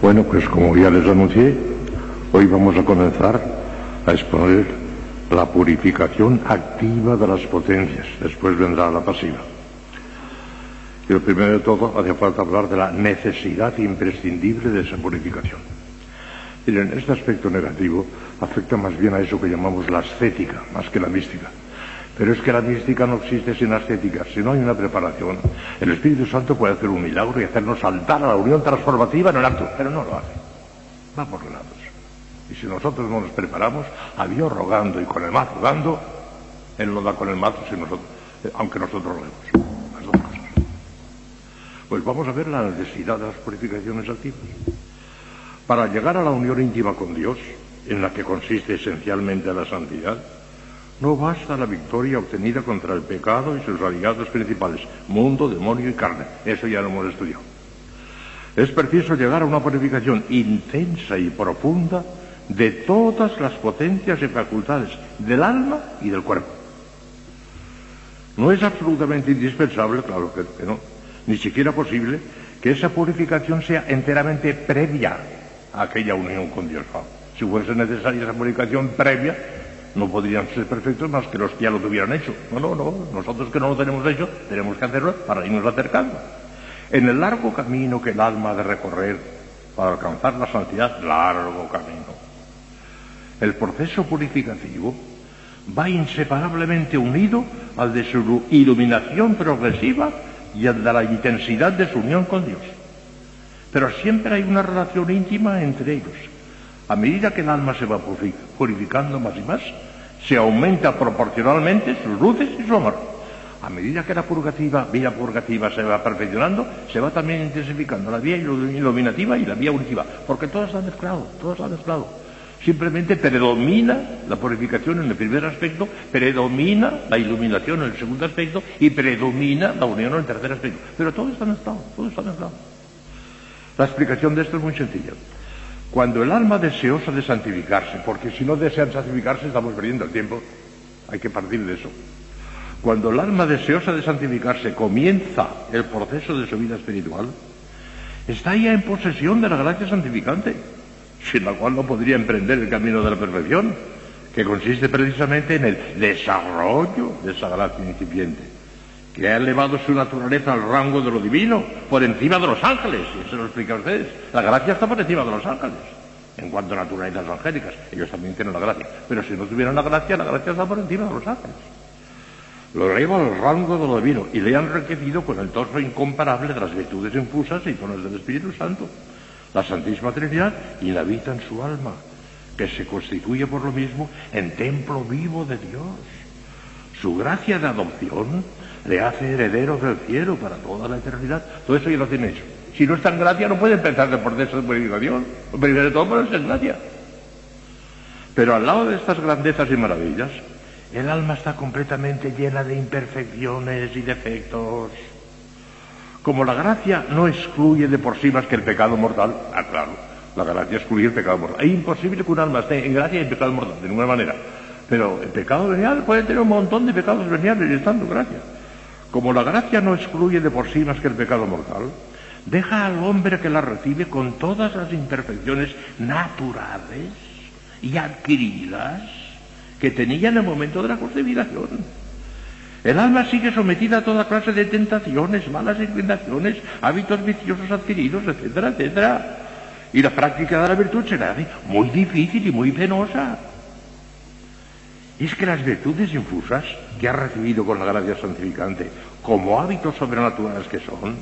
Bueno, pues como ya les anuncié, hoy vamos a comenzar a exponer la purificación activa de las potencias. Después vendrá la pasiva. Y lo primero de todo, hace falta hablar de la necesidad imprescindible de esa purificación. Miren, este aspecto negativo afecta más bien a eso que llamamos la ascética, más que la mística. Pero es que la mística no existe sin ascética. Si no hay una preparación, el Espíritu Santo puede hacer un milagro y hacernos saltar a la unión transformativa en el acto, pero no lo hace. Va por lados. Y si nosotros no nos preparamos, a Dios rogando y con el mazo dando, Él lo da con el mazo, si nosotros, eh, aunque nosotros roguemos. Pues vamos a ver la necesidad de las purificaciones activas. Para llegar a la unión íntima con Dios, en la que consiste esencialmente la santidad, no basta la victoria obtenida contra el pecado y sus aliados principales, mundo, demonio y carne. Eso ya lo hemos estudiado. Es preciso llegar a una purificación intensa y profunda de todas las potencias y facultades del alma y del cuerpo. No es absolutamente indispensable, claro que no, ni siquiera posible, que esa purificación sea enteramente previa a aquella unión con Dios. Si fuese necesaria esa purificación previa, no podrían ser perfectos más que los que ya lo tuvieran hecho. No, no, no. Nosotros que no lo tenemos hecho, tenemos que hacerlo para irnos acercando. En el largo camino que el alma ha de recorrer para alcanzar la santidad, largo camino. El proceso purificativo va inseparablemente unido al de su iluminación progresiva y al de la intensidad de su unión con Dios. Pero siempre hay una relación íntima entre ellos. A medida que el alma se va purificando más y más, se aumenta proporcionalmente sus luces y su amor. A medida que la purgativa, vía purgativa se va perfeccionando, se va también intensificando la vía iluminativa y la vía unitiva, porque todo está mezclado, todo está mezclado. Simplemente predomina la purificación en el primer aspecto, predomina la iluminación en el segundo aspecto y predomina la unión en el tercer aspecto. Pero todo está mezclado, todo está mezclado. La explicación de esto es muy sencilla. Cuando el alma deseosa de santificarse, porque si no desean santificarse estamos perdiendo el tiempo, hay que partir de eso. Cuando el alma deseosa de santificarse comienza el proceso de su vida espiritual, está ya en posesión de la gracia santificante, sin la cual no podría emprender el camino de la perfección, que consiste precisamente en el desarrollo de esa gracia incipiente, que ha elevado su naturaleza al rango de lo divino, por encima de los ángeles, y eso lo explica a ustedes. La gracia está por encima de los ángeles, en cuanto a naturalezas angélicas. Ellos también tienen la gracia. Pero si no tuvieran la gracia, la gracia está por encima de los ángeles. Lo eleva al rango de lo divino y le han enriquecido con el torso incomparable de las virtudes infusas y dones del Espíritu Santo. La Santísima Trinidad inhabita en su alma, que se constituye por lo mismo en templo vivo de Dios. Su gracia de adopción le hace heredero del cielo para toda la eternidad. Todo eso ya lo tiene hecho. Si no está en gracia, no puede empezar de proceso de purificación. Primero de todo, ponerse en gracia. Pero al lado de estas grandezas y maravillas, el alma está completamente llena de imperfecciones y defectos. Como la gracia no excluye de por sí más que el pecado mortal, ah, claro, la gracia excluye el pecado mortal. Es imposible que un alma esté en gracia y en pecado mortal, de ninguna manera. Pero el pecado venial puede tener un montón de pecados veniales y estando en gracia. Como la gracia no excluye de por sí más que el pecado mortal, deja al hombre que la recibe con todas las imperfecciones naturales y adquiridas que tenía en el momento de la concebidación. El alma sigue sometida a toda clase de tentaciones, malas inclinaciones, hábitos viciosos adquiridos, etcétera, etcétera. Y la práctica de la virtud será muy difícil y muy penosa es que las virtudes infusas que ha recibido con la gracia santificante, como hábitos sobrenaturales que son,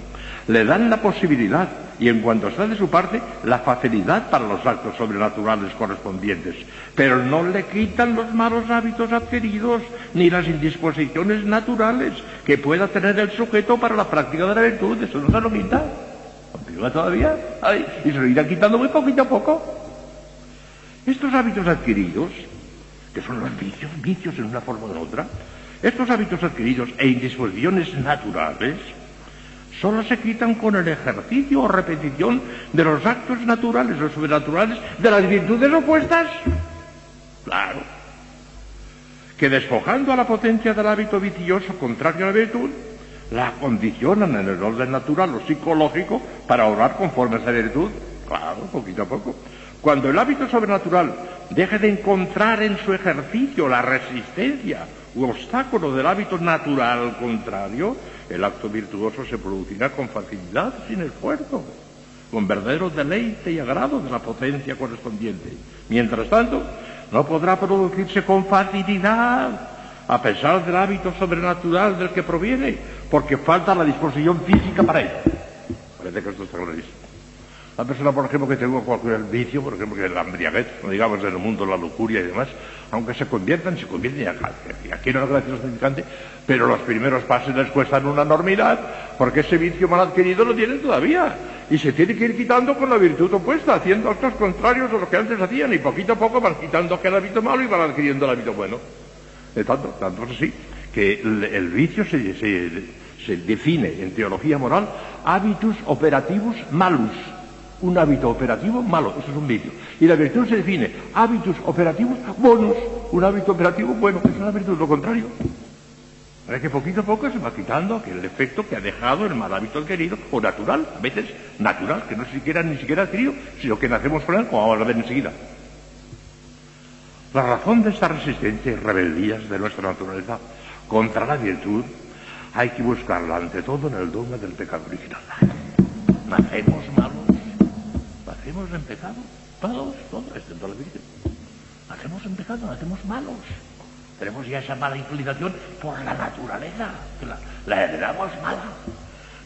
le dan la posibilidad y en cuanto está de su parte, la facilidad para los actos sobrenaturales correspondientes, pero no le quitan los malos hábitos adquiridos ni las indisposiciones naturales que pueda tener el sujeto para la práctica de la virtud, eso no se lo quita. Continúa todavía y se lo irá quitando muy poquito a poco. Estos hábitos adquiridos que son los vicios, vicios en una forma en otra, estos hábitos adquiridos e indisposiciones naturales solo se quitan con el ejercicio o repetición de los actos naturales o sobrenaturales de las virtudes opuestas. Claro. Que despojando a la potencia del hábito vicioso contrario a la virtud, la condicionan en el orden natural o psicológico para orar conforme a esa virtud. Claro, poquito a poco. Cuando el hábito sobrenatural deje de encontrar en su ejercicio la resistencia u obstáculo del hábito natural contrario, el acto virtuoso se producirá con facilidad, sin esfuerzo, con verdadero deleite y agrado de la potencia correspondiente. Mientras tanto, no podrá producirse con facilidad, a pesar del hábito sobrenatural del que proviene, porque falta la disposición física para ello. Parece que esto está clarísimo. La persona, por ejemplo, que tenga cualquier vicio, por ejemplo, que la embriaguez, no digamos en el mundo la lujuria y demás, aunque se conviertan, se convierten y aquí no es gracia significante, pero los primeros pasos les cuestan una enormidad, porque ese vicio mal adquirido lo tienen todavía, y se tiene que ir quitando con la virtud opuesta, haciendo actos contrarios a lo que antes hacían, y poquito a poco van quitando aquel hábito malo y van adquiriendo el hábito bueno. De tanto, tanto es así, que el, vicio se, se define en teología moral hábitos operativos malos un hábito operativo malo, eso es un vicio. Y la virtud se define hábitos operativos buenos, un hábito operativo bueno, es una virtud, lo contrario. Es que poquito a poco se va quitando el efecto que ha dejado el mal hábito adquirido, o natural, a veces natural, que no siquiera ni siquiera adquirido, sino que nacemos con él, como vamos a ver enseguida. La razón de esta resistencia y rebeldías de nuestra naturaleza contra la virtud hay que buscarla ante todo en el dogma del pecado original. Nacemos malos hemos empezado, todos, todos, excepto la Virgen. Hacemos empezado, hacemos malos. Tenemos ya esa mala inclinación por la naturaleza, la, heredamos mala.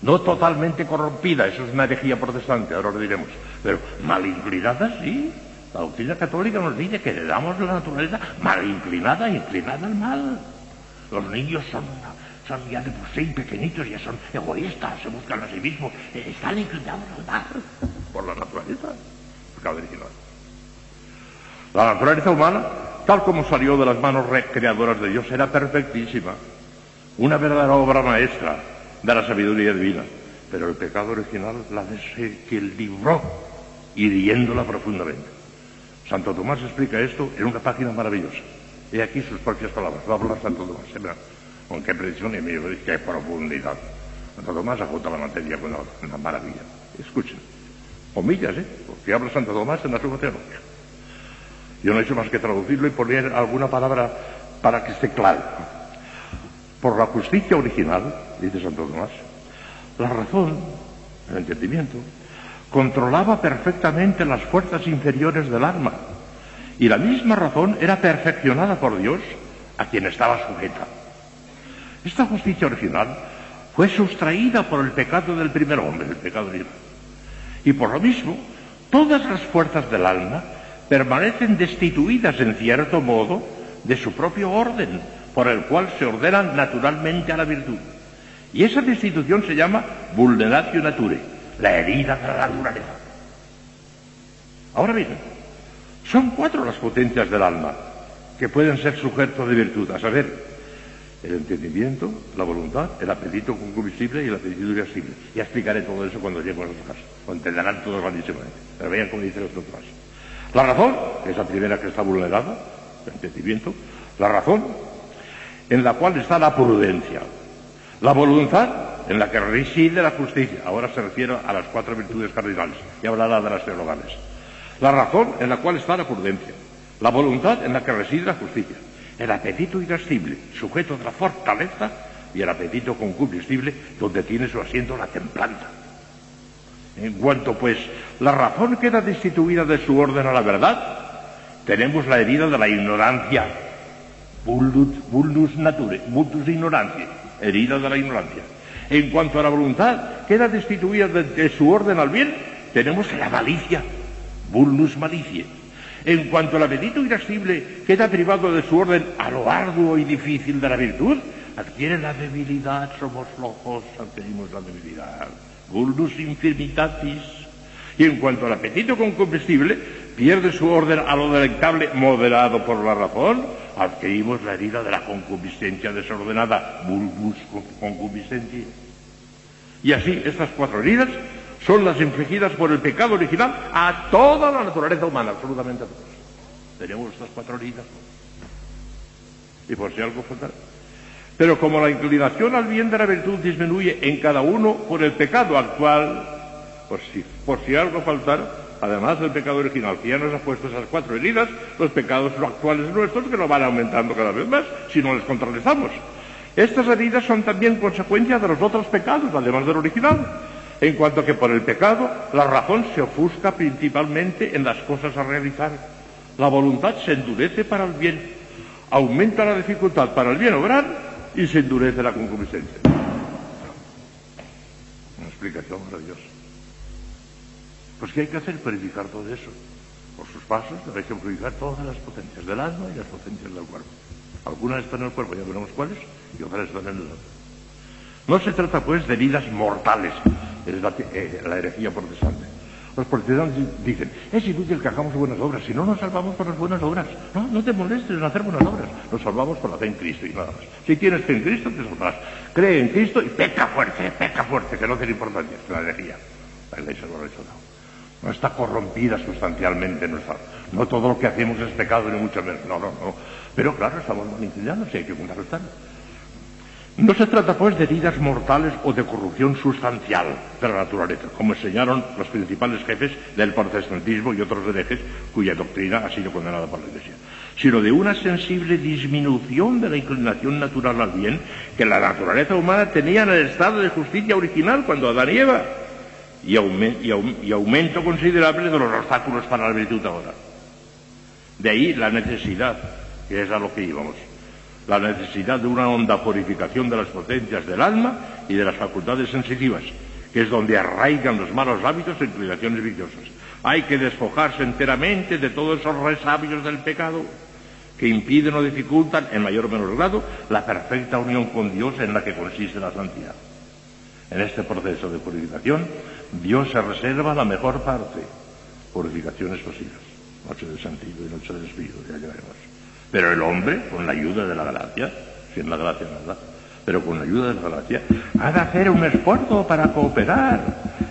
No totalmente corrompida, eso es una herejía protestante, ahora lo diremos, pero mal inclinada sí. La doctrina católica nos dice que heredamos la naturaleza mal inclinada, inclinada al mal. Los niños son, son ya de por sí pequeñitos, ya son egoístas, se buscan a sí mismos, están inclinados al por la naturaleza, La naturaleza humana, tal como salió de las manos creadoras de Dios, era perfectísima, una verdadera obra maestra de la sabiduría divina. Pero el pecado original la desequilibró, hiriéndola profundamente. Santo Tomás explica esto en una página maravillosa. Y aquí sus propias palabras. Va a hablar Santo Tomás. Con qué precisión y qué profundidad. Santo Tomás agota la materia con una maravilla. Escuchen comillas, ¿eh? porque habla Santo Tomás en la suma teología. Yo no he hecho más que traducirlo y poner alguna palabra para que esté claro. Por la justicia original, dice Santo Tomás, la razón, el entendimiento, controlaba perfectamente las fuerzas inferiores del alma y la misma razón era perfeccionada por Dios a quien estaba sujeta. Esta justicia original fue sustraída por el pecado del primer hombre, el pecado original. Y por lo mismo, todas las fuerzas del alma permanecen destituidas en cierto modo de su propio orden, por el cual se ordenan naturalmente a la virtud. Y esa destitución se llama vulneratio nature, la herida de la naturaleza. Ahora bien, son cuatro las potencias del alma que pueden ser sujetos de virtud, a saber, el entendimiento, la voluntad, el apetito concupiscible y el apetito irascible. Ya explicaré todo eso cuando lleguemos a su casa. Lo entenderán todos grandísimamente. Pero vean cómo dice los doctores. La razón, que es la primera que está vulnerada, el entendimiento. La razón, en la cual está la prudencia. La voluntad, en la que reside la justicia. Ahora se refiere a las cuatro virtudes cardinales y hablará de las teologales. La razón, en la cual está la prudencia. La voluntad, en la que reside la justicia el apetito irascible, sujeto de la fortaleza, y el apetito concupiscible, donde tiene su asiento la templanza. En cuanto, pues, la razón queda destituida de su orden a la verdad, tenemos la herida de la ignorancia, vulnus nature, vulnus ignorancia, herida de la ignorancia. En cuanto a la voluntad, queda destituida de, de su orden al bien, tenemos la malicia, vulnus malicia. En cuanto al apetito irascible queda privado de su orden a lo arduo y difícil de la virtud, adquiere la debilidad, somos flojos, adquirimos la debilidad. Vulnus infirmitatis. Y en cuanto al apetito concupiscible, pierde su orden a lo delectable moderado por la razón, adquirimos la herida de la concupiscencia desordenada, vulgus concupiscencia. Y así, estas cuatro heridas son las infligidas por el pecado original a toda la naturaleza humana, absolutamente a todos. Tenemos estas cuatro heridas. Y por si algo falta. Pero como la inclinación al bien de la virtud disminuye en cada uno por el pecado actual, por si, por si algo faltara, además del pecado original, que ya nos ha puesto esas cuatro heridas, los pecados actuales nuestros que nos van aumentando cada vez más si no les contrarrestamos. Estas heridas son también consecuencia de los otros pecados, además del original, en cuanto que por el pecado la razón se ofusca principalmente en las cosas a realizar. La voluntad se endurece para el bien, aumenta la dificultad para el bien obrar y se endurece la concupiscencia. Una explicación maravillosa. Pues ¿qué hay que hacer? Purificar todo eso. Por sus pasos hay que todas las potencias del alma y las potencias del cuerpo. Algunas están en el cuerpo, ya veremos cuáles, y otras están en el alma. No se trata, pues, de vidas mortales, es la, eh, la herejía protestante. Los protestantes dicen, es inútil que hagamos buenas obras, si no nos salvamos por las buenas obras. No, no te molestes en hacer buenas obras, nos salvamos por la fe en Cristo y nada más. Si tienes fe en Cristo, te salvarás. Cree en Cristo y peca fuerte, peca fuerte, que no tiene importancia, es la herejía. La iglesia lo ha rechazado. No está corrompida sustancialmente nuestra. No todo lo que hacemos es pecado, ni mucho menos. No, no, no. Pero claro, estamos mal inclinados y hay que contrarrestar. No se trata, pues, de heridas mortales o de corrupción sustancial de la naturaleza, como enseñaron los principales jefes del protestantismo y otros herejes cuya doctrina ha sido condenada por la Iglesia, sino de una sensible disminución de la inclinación natural al bien que la naturaleza humana tenía en el estado de justicia original cuando Adán y Eva, y, y aumento considerable de los obstáculos para la virtud ahora. De ahí la necesidad, que es a lo que íbamos la necesidad de una honda purificación de las potencias del alma y de las facultades sensitivas, que es donde arraigan los malos hábitos e inclinaciones viciosas. Hay que despojarse enteramente de todos esos resabios del pecado que impiden o dificultan, en mayor o menor grado, la perfecta unión con Dios en la que consiste la santidad. En este proceso de purificación, Dios se reserva la mejor parte, purificaciones posibles, noche del sentido y noche del espíritu, ya llegaremos. Pero el hombre, con la ayuda de la gracia, sin la gracia nada, pero con la ayuda de la gracia, ha de hacer un esfuerzo para cooperar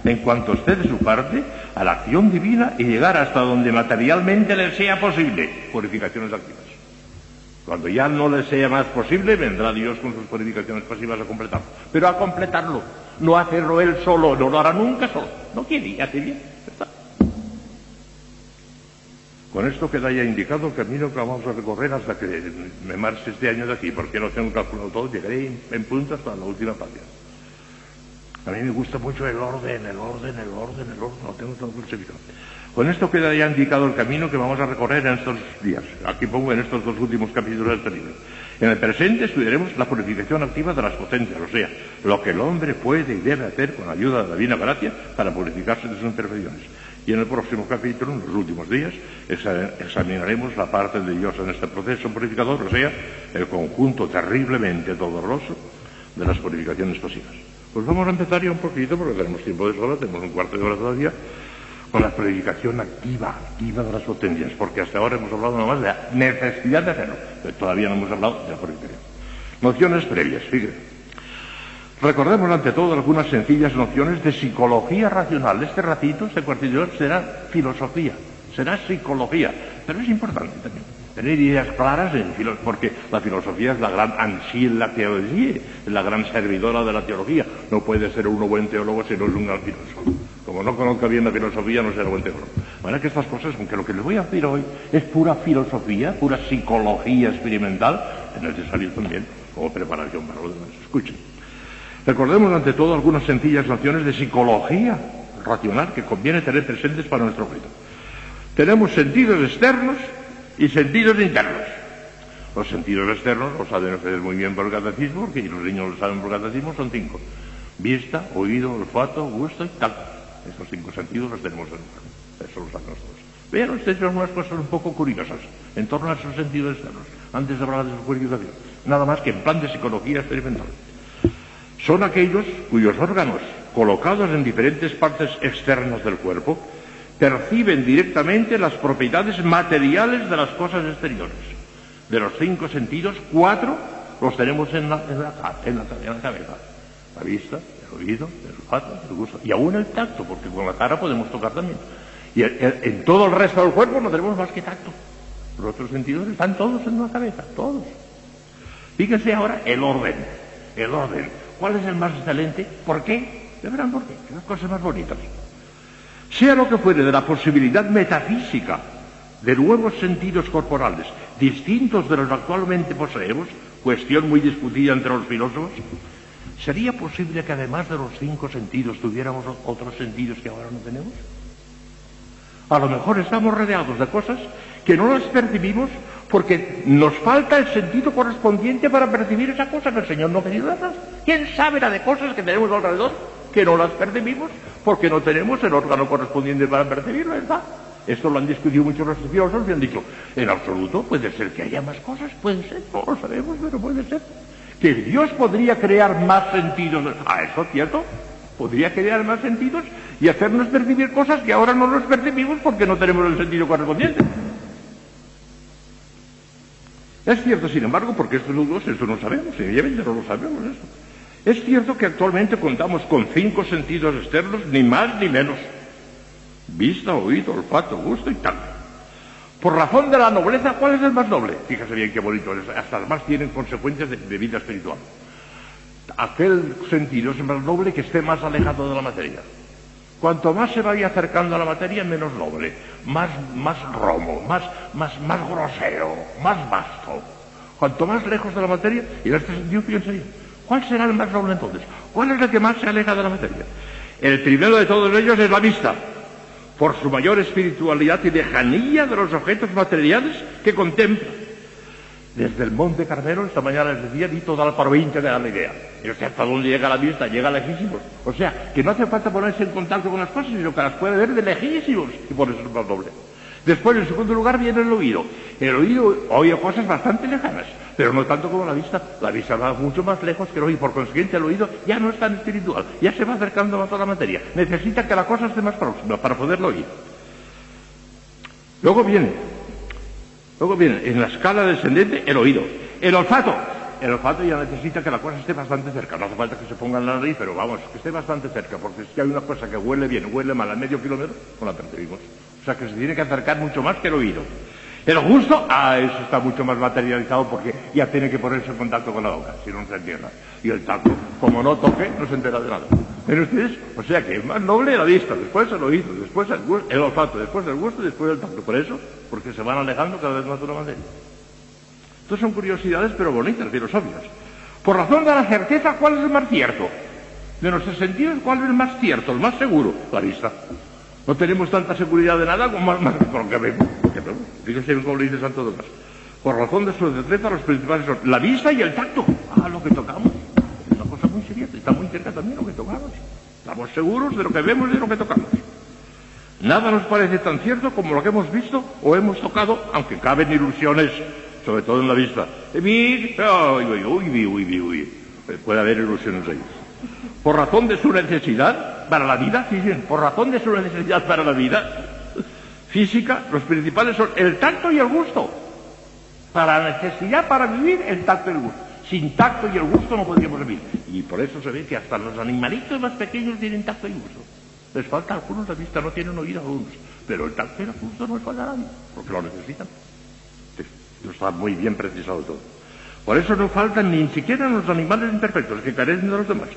en cuanto esté de su parte a la acción divina y llegar hasta donde materialmente le sea posible. Purificaciones activas. Cuando ya no le sea más posible, vendrá Dios con sus purificaciones pasivas a completarlo. Pero a completarlo, no hacerlo él solo, no lo hará nunca solo. No quiere hace bien. Con esto queda ya indicado el camino que vamos a recorrer hasta que me marche este año de aquí, porque no tengo calculado todo, llegaré en punto hasta la última página. A mí me gusta mucho el orden, el orden, el orden, el orden, no tengo todo clasificado. Con esto queda ya indicado el camino que vamos a recorrer en estos días. Aquí pongo en estos dos últimos capítulos del libro. En el presente estudiaremos la purificación activa de las potencias, o sea, lo que el hombre puede y debe hacer con ayuda de la divina gracia para purificarse de sus imperfecciones. Y en el próximo capítulo, en los últimos días, examinaremos la parte de Dios en este proceso purificador, o sea, el conjunto terriblemente doloroso de las purificaciones pasivas. Pues vamos a empezar ya un poquito, porque tenemos tiempo de sobra, tenemos un cuarto de hora todavía, con la purificación activa, activa de las potencias, porque hasta ahora hemos hablado nomás de la necesidad de hacerlo, pero todavía no hemos hablado de la purificación. Nociones previas, fíjense. Recordemos ante todo algunas sencillas nociones de psicología racional. Este ratito, este cuartillo, será filosofía, será psicología, pero es importante también tener ideas claras en porque la filosofía es la gran ansí en la teología, es la gran servidora de la teología. No puede ser uno buen teólogo si no es un gran filósofo. Como no conozca bien la filosofía, no será buen teólogo. Bueno, que estas cosas, aunque lo que les voy a decir hoy es pura filosofía, pura psicología experimental, es necesario también como preparación para los demás. Escuchen. Recordemos ante todo algunas sencillas nociones de psicología racional que conviene tener presentes para nuestro objeto. Tenemos sentidos externos y sentidos internos. Los sentidos externos los saben ustedes muy bien por el catecismo, porque los niños lo saben por el catecismo, son cinco. Vista, oído, olfato, gusto y tal. Esos cinco sentidos los tenemos en el. Eso lo saben todos. Vean ustedes algunas cosas un poco curiosas en torno a esos sentidos externos, antes de hablar de su purificación. Nada más que en plan de psicología experimental son aquellos cuyos órganos, colocados en diferentes partes externas del cuerpo, perciben directamente las propiedades materiales de las cosas exteriores. De los cinco sentidos, cuatro los tenemos en la, en la, cabeza. La vista, el oído, el olfato, el gusto. Y aún el tacto, porque con la cara podemos tocar también. Y en todo el resto del cuerpo no tenemos más que tacto. Los otros sentidos están todos en la cabeza, todos. Fíjense ahora el orden, el orden. ¿Cuál es el más excelente? ¿Por qué? Ya verán por qué. Las cosas más bonitas. sea lo que fuere de la posibilidad metafísica de nuevos sentidos corporales distintos de los que actualmente poseemos, cuestión muy discutida entre los filósofos, ¿sería posible que además de los cinco sentidos tuviéramos otros sentidos que ahora no tenemos? A lo mejor estamos rodeados de cosas que no las percibimos porque nos falta el sentido correspondiente para percibir esa cosa que el Señor no quería darnos. ¿Quién sabe la de cosas que tenemos alrededor que no las percibimos porque no tenemos el órgano correspondiente para percibirlo, ¿verdad? Esto lo han discutido muchos los filósofos y han dicho, en absoluto puede ser que haya más cosas, puede ser, no lo sabemos, pero puede ser. Que Dios podría crear más sentidos. Ah, eso es cierto. Podría crear más sentidos y hacernos percibir cosas que ahora no los percibimos porque no tenemos el sentido correspondiente. Es cierto, sin embargo, porque estos nudos, esto no sabemos, evidentemente no lo sabemos. Es cierto que actualmente contamos con cinco sentidos externos, ni más ni menos. Vista, oído, olfato, gusto y tal. Por razón de la nobleza, ¿cuál es el más noble? Fíjese bien qué bonito es. Hasta además tienen consecuencias de, de vida espiritual. Aquel sentido es el más noble que esté más alejado de la materia. Cuanto más se vaya acercando a la materia, menos noble, más, más romo, más, más, más grosero, más vasto. Cuanto más lejos de la materia, y en este sentido piensa yo, ¿cuál será el más noble entonces? ¿Cuál es el que más se aleja de la materia? El primero de todos ellos es la vista, por su mayor espiritualidad y lejanía de los objetos materiales que contempla. Desde el Monte Carmelo, esta mañana les decía, vi toda la provincia de la idea. Y o sea, hasta dónde llega la vista, llega lejísimos. O sea, que no hace falta ponerse en contacto con las cosas, sino que las puede ver de lejísimos. Y por eso es más doble. Después, en segundo lugar, viene el oído. El oído oye cosas bastante lejanas, pero no tanto como la vista. La vista va mucho más lejos que el oído. Por consiguiente, el oído ya no es tan espiritual. Ya se va acercando más a la materia. Necesita que la cosa esté más próxima para poderlo oír. Luego viene Luego viene en la escala descendente el oído, el olfato. El olfato ya necesita que la cosa esté bastante cerca. No hace falta que se ponga en la nariz, pero vamos, que esté bastante cerca, porque si hay una cosa que huele bien, huele mal a medio kilómetro, no la percibimos. O sea que se tiene que acercar mucho más que el oído. El gusto, ah, eso está mucho más materializado porque ya tiene que ponerse en contacto con la boca, si no, se entienda. Y el tacto, como no toque, no se entera de nada. ¿Ven ustedes? O sea que es más noble la vista, después el oído, después el, gusto, el olfato, después el gusto y después el tacto. Por eso, porque se van alejando cada vez más de una materia. Estas son curiosidades, pero bonitas, filosóficas. Por razón de la certeza, ¿cuál es el más cierto? De nuestros sentidos, ¿cuál es el más cierto, el más seguro? La vista. No tenemos tanta seguridad de nada como más, más que vemos. Fíjense bien cómo lo dice Santo Tomás. Por razón de su certeza, los principales son la vista y el tacto. Ah, lo que tocamos. Es una cosa muy seria. Está muy cerca también lo que tocamos. Estamos seguros de lo que vemos y de lo que tocamos. Nada nos parece tan cierto como lo que hemos visto o hemos tocado, aunque caben ilusiones, sobre todo en la vista. Uy, uy, uy, uy, Puede haber ilusiones ahí. Por razón de su necesidad para la vida, fíjense, por razón de su necesidad para la vida física, los principales son el tacto y el gusto. Para la necesidad para vivir, el tacto y el gusto. Sin tacto y el gusto no podríamos vivir. Y por eso se ve que hasta los animalitos más pequeños tienen tacto y gusto. Les falta algunos la vista, no tienen oído algunos. Pero el tacto y el gusto no les falta a nadie, porque lo necesitan. Está muy bien precisado todo. Por eso no faltan ni siquiera los animales imperfectos que carecen de los demás.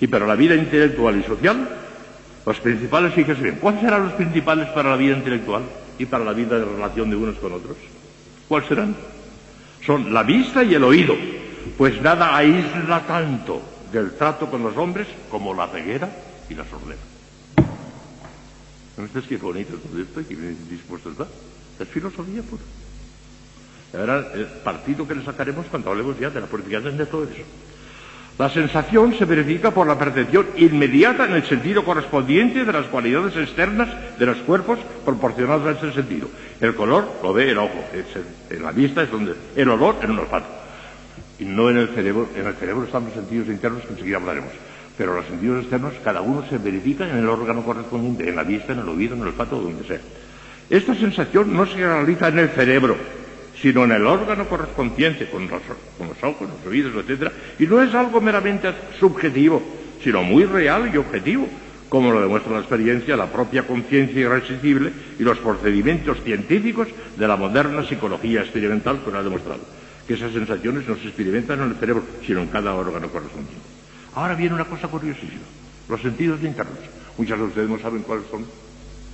Y para la vida intelectual y social, los principales, fíjese bien, ¿cuáles serán los principales para la vida intelectual y para la vida de relación de unos con otros? ¿Cuáles serán? Son la vista y el oído, pues nada aísla tanto del trato con los hombres como la ceguera y la sordera. ¿No es qué bonito todo esto y qué dispuesto está? Es filosofía pura. Ahora, el partido que le sacaremos cuando hablemos ya de la política de todo eso. La sensación se verifica por la percepción inmediata en el sentido correspondiente de las cualidades externas de los cuerpos proporcionados a ese sentido. El color lo ve el ojo, en la vista es donde el olor en un olfato. Y no en el cerebro. En el cerebro están los sentidos internos que enseguida hablaremos. Pero los sentidos externos, cada uno se verifica en el órgano correspondiente, en la vista, en el oído, en el olfato, donde sea. Esta sensación no se realiza en el cerebro, sino en el órgano correspondiente, con los, ojos, los oídos, etc. Y no es algo meramente subjetivo, sino muy real y objetivo, como lo demuestra la experiencia, la propia conciencia irresistible y los procedimientos científicos de la moderna psicología experimental que nos ha demostrado. Que esas sensaciones no se experimentan en el cerebro, sino en cada órgano correspondiente. Ahora viene una cosa curiosísima, los sentidos internos. Muchas de ustedes no saben cuáles son,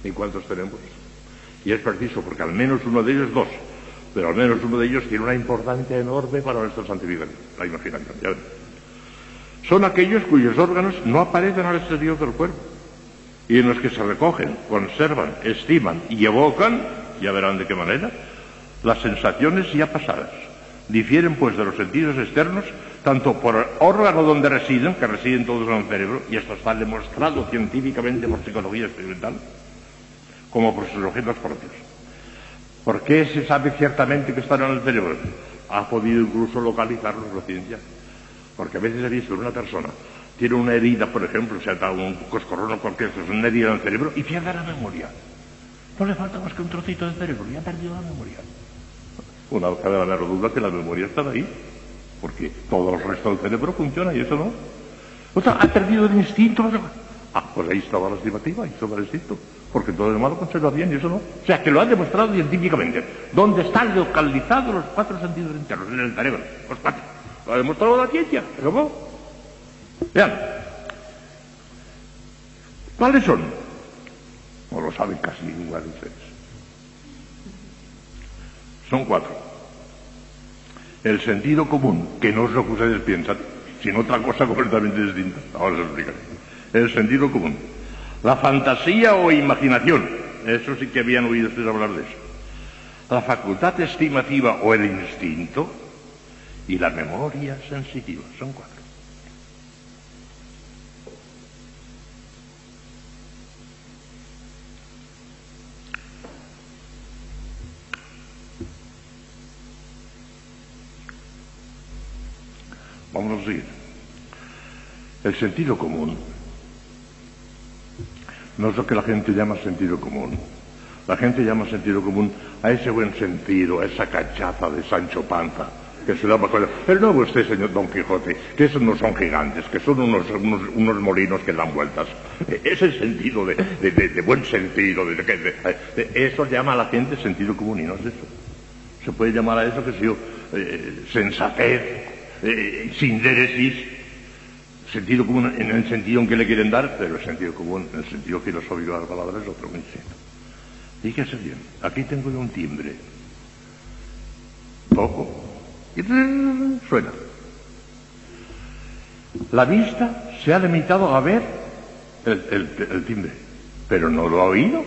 ¿Y cuántos tenemos? Y es preciso, porque al menos uno de ellos, dos, pero al menos uno de ellos tiene una importancia enorme para nuestra santificación, la imaginación. ¿ya ven? Son aquellos cuyos órganos no aparecen al exterior del cuerpo y en los que se recogen, conservan, estiman y evocan, ya verán de qué manera, las sensaciones ya pasadas. Difieren pues de los sentidos externos tanto por el órgano donde residen, que residen todos en el cerebro, y esto está demostrado científicamente por psicología experimental, como por sus objetos propios. ¿Por qué se sabe ciertamente que están en el cerebro? Ha podido incluso localizarlos la ciencia. Porque a veces he visto una persona, tiene una herida, por ejemplo, se ha dado un coscorrón o cualquier cosa, una herida en el cerebro, y pierde la memoria. No le falta más que un trocito de cerebro, y ha perdido la memoria. Una vez la menor duda que la memoria está ahí, porque todo el resto del cerebro funciona y eso no. O sea, ha perdido el instinto. Ah, pues ahí estaba la estimativa, ahí estaba el instinto porque todo el malo conserva bien y eso no. O sea, que lo ha demostrado científicamente. ¿Dónde están localizados los cuatro sentidos internos? En el cerebro, los cuatro. Lo ha demostrado la ciencia. ¿Cómo? Vean. ¿Cuáles son? No lo saben casi ninguna de ustedes. Son cuatro. El sentido común, que no es lo que ustedes piensan, sino otra cosa completamente distinta. Ahora se lo explicaré. El sentido común la fantasía o imaginación, eso sí que habían oído ustedes hablar de eso. La facultad estimativa o el instinto y la memoria sensitiva, son cuatro. Vamos a seguir. El sentido común no es lo que la gente llama sentido común. La gente llama sentido común a ese buen sentido, a esa cachaza de Sancho Panza, que se daba cuenta. Pero no usted, señor Don Quijote, que esos no son gigantes, que son unos, unos, molinos que dan vueltas. Ese sentido de, de, de, sentido, de, eso llama a la gente sentido común y no es eso. Se puede llamar a eso, que sé yo, eh, sensatez, eh, sentido común en el sentido en que le quieren dar, pero el sentido común, el sentido filosófico de la palabra, es otro muy Fíjese bien, aquí tengo yo un timbre. Toco y suena. La vista se ha limitado a ver el, timbre, pero no lo ha oído.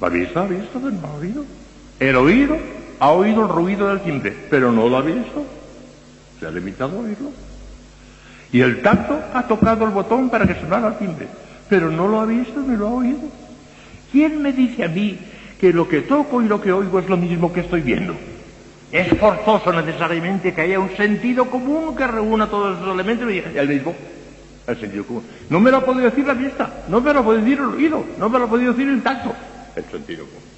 La vista ha visto, pero no ha oído. El oído ha oído el ruido del timbre, pero no lo ha visto. Se ha limitado a oírlo. Y el tacto ha tocado el botón para que sonara el timbre, pero no lo ha visto ni lo ha oído. ¿Quién me dice a mí que lo que toco y lo que oigo es lo mismo que estoy viendo? Es forzoso necesariamente que haya un sentido común que reúna todos esos elementos y el mismo, el sentido común. No me lo ha podido decir la vista, no me lo ha podido decir el oído, no me lo ha podido decir el tacto, el sentido común.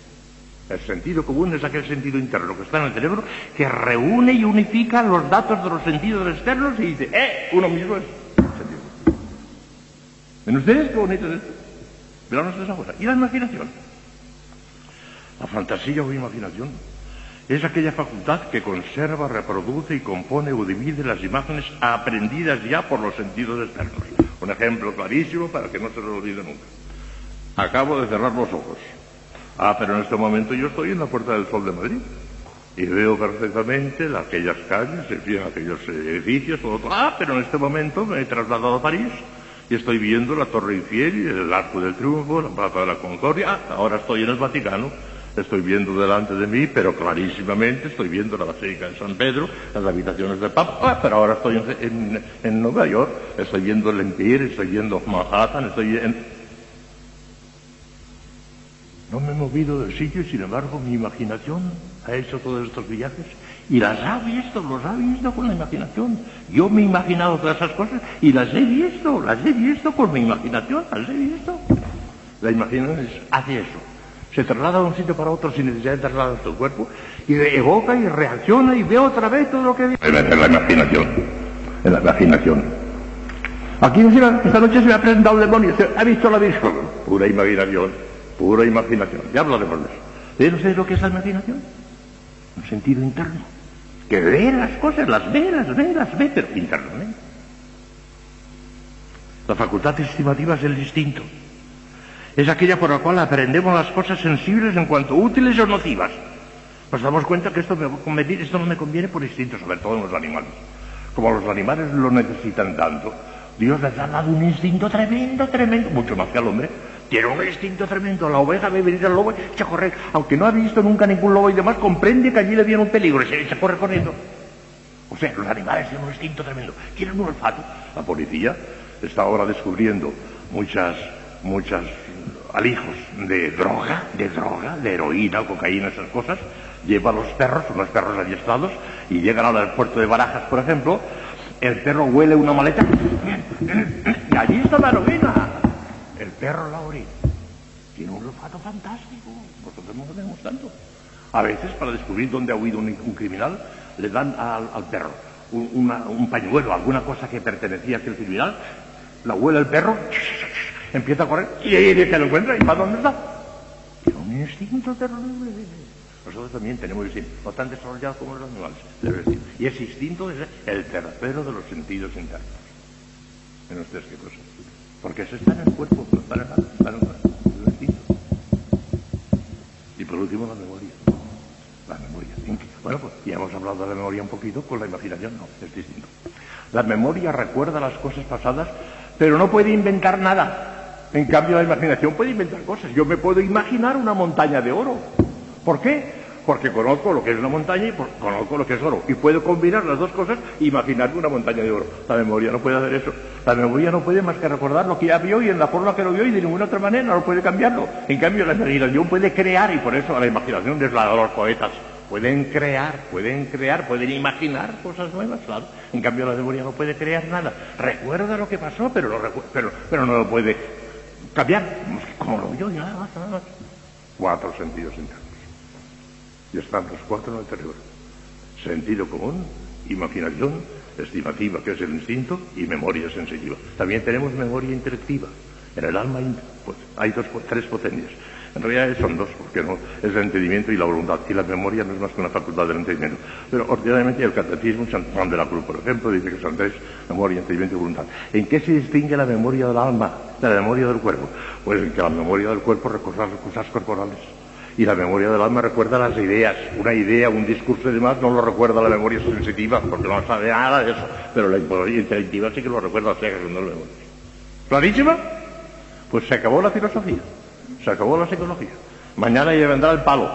El sentido común es aquel sentido interno que está en el cerebro que reúne y unifica los datos de los sentidos externos y dice, ¡eh! Uno mismo es sentido. ¿Ven ustedes qué bonito es esto? ¿Y la imaginación? La fantasía o imaginación es aquella facultad que conserva, reproduce y compone o divide las imágenes aprendidas ya por los sentidos externos. Un ejemplo clarísimo para que no se lo olvide nunca. Acabo de cerrar los ojos. Ah, pero en este momento yo estoy en la Puerta del Sol de Madrid y veo perfectamente aquellas calles, en fin, aquellos edificios, todo, Ah, pero en este momento me he trasladado a París y estoy viendo la Torre Eiffel, el Arco del Triunfo, la Plaza de la Concordia. Ah, ahora estoy en el Vaticano, estoy viendo delante de mí, pero clarísimamente estoy viendo la Basílica de San Pedro, las habitaciones del Papa. Ah, pero ahora estoy en, en Nueva York, estoy viendo el Empire, estoy viendo Manhattan, estoy en no me he movido del sitio y sin embargo mi imaginación ha hecho todos estos viajes y las ha visto, los ha visto con la imaginación. Yo me he imaginado todas esas cosas y las he visto, las he visto con mi imaginación, las he visto. La imaginación hace eso. Se traslada de un sitio para otro sin necesidad de trasladar su cuerpo y evoca y reacciona y ve otra vez todo lo que ve. En la imaginación, en la imaginación. Aquí esta noche se me ha presentado el demonio, ha visto la visión, pura imaginación. Pura imaginación. Ya hablaremos de eso. ¿Ven ustedes lo que es la imaginación? Un sentido interno. Que ve las cosas, las ve, las ve, las ve, pero internamente. La facultad estimativa es el instinto. es aquella por la cual aprendemos las cosas sensibles en cuanto útiles o nocivas. Nos damos cuenta que esto, me, esto no me conviene por instinto, sobre todo en los animales. Como los animales lo necesitan tanto, Dios les ha dado un instinto tremendo, tremendo, mucho más que al hombre. Tiene un instinto tremendo. La oveja ve venir al lobo a correr. Aunque no ha visto nunca ningún lobo y demás, comprende que allí le viene un peligro y se a correr corriendo. O sea, los animales tienen un instinto tremendo. Tienen un olfato. La policía está ahora descubriendo muchas, muchas alijos de droga, de droga, de heroína, cocaína, esas cosas. Lleva a los perros, unos perros adiestrados, y llegan al aeropuerto de Barajas, por ejemplo. El perro huele una maleta y allí está la heroína. El perro la orina. Tiene un olfato fantástico. Nosotros no lo tenemos tanto. A veces, para descubrir dónde ha huido un, criminal, le dan al, perro un, pañuelo, alguna cosa que pertenecía a aquel criminal, la huele el perro, empieza a correr y ahí que lo encuentra y para dónde está. Tiene un instinto terrible. Nosotros también tenemos instinto, no tan desarrollado como los animales, Y ese instinto es el tercero de los sentidos internos. En ustedes qué cosa. Porque eso está en el cuerpo, está en el instinto. Y por último la memoria. La memoria. Bueno, pues ya hemos hablado de la memoria un poquito, con la imaginación no, es distinto. La memoria recuerda las cosas pasadas, pero no puede inventar nada. En cambio, la imaginación puede inventar cosas. Yo me puedo imaginar una montaña de oro. ¿Por qué? Porque conozco lo que es una montaña y conozco lo que es oro. Y puedo combinar las dos cosas e imaginarme una montaña de oro. La memoria no puede hacer eso. La memoria no puede más que recordar lo que ya vio y en la forma que lo vio y de ninguna otra manera no puede cambiarlo. En cambio, la imaginación puede crear y por eso la imaginación es la de los poetas. Pueden crear, pueden crear, pueden imaginar cosas nuevas. En cambio, la memoria no puede crear nada. Recuerda lo que pasó, pero, no lo puede cambiar. Como lo vio, ya más, más. Cuatro sentidos internos. Y están los cuatro en el cerebro. Sentido común, imaginación, estimativa, que es el instinto, y memoria sensitiva. También tenemos memoria intelectiva. En el alma pues, hay dos, tres potencias. En realidad son dos, porque no es el entendimiento y la voluntad. Y la memoria no es más que una facultad del entendimiento. Pero ordinariamente el catecismo, San Juan de la Cruz, por ejemplo, dice que son tres, memoria, entendimiento y voluntad. ¿En qué se distingue la memoria del alma de la memoria del cuerpo? Pues en que la memoria del cuerpo recuerda las cosas corporales y la memoria del alma recuerda las ideas. Una idea, un discurso y demás no lo recuerda la memoria sensitiva, porque no sabe nada de eso. Pero la memoria intelectiva sí que lo recuerda, o sea que no lo vemos. ¿Clarísima? Pues se acabó la filosofía, se acabó la psicología. Mañana ya vendrá el palo.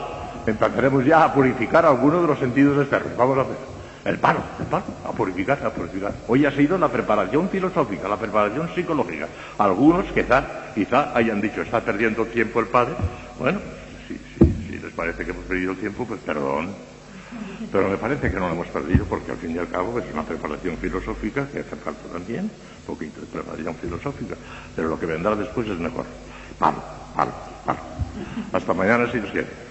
Empezaremos ya a purificar algunos de los sentidos externos. Vamos a ver. El palo, el palo, a purificar, a purificar. Hoy ha sido la preparación filosófica, la preparación psicológica. Algunos quizá, quizá hayan dicho, está perdiendo tiempo el padre. Bueno, parece que hemos perdido el tiempo, pues perdón. Pero me parece que no lo hemos perdido porque al fin y al cabo es una preparación filosófica que hace falta también, un poquito de preparación filosófica, pero lo que vendrá después es mejor. Palo, palo, palo. Hasta mañana si Dios quiere.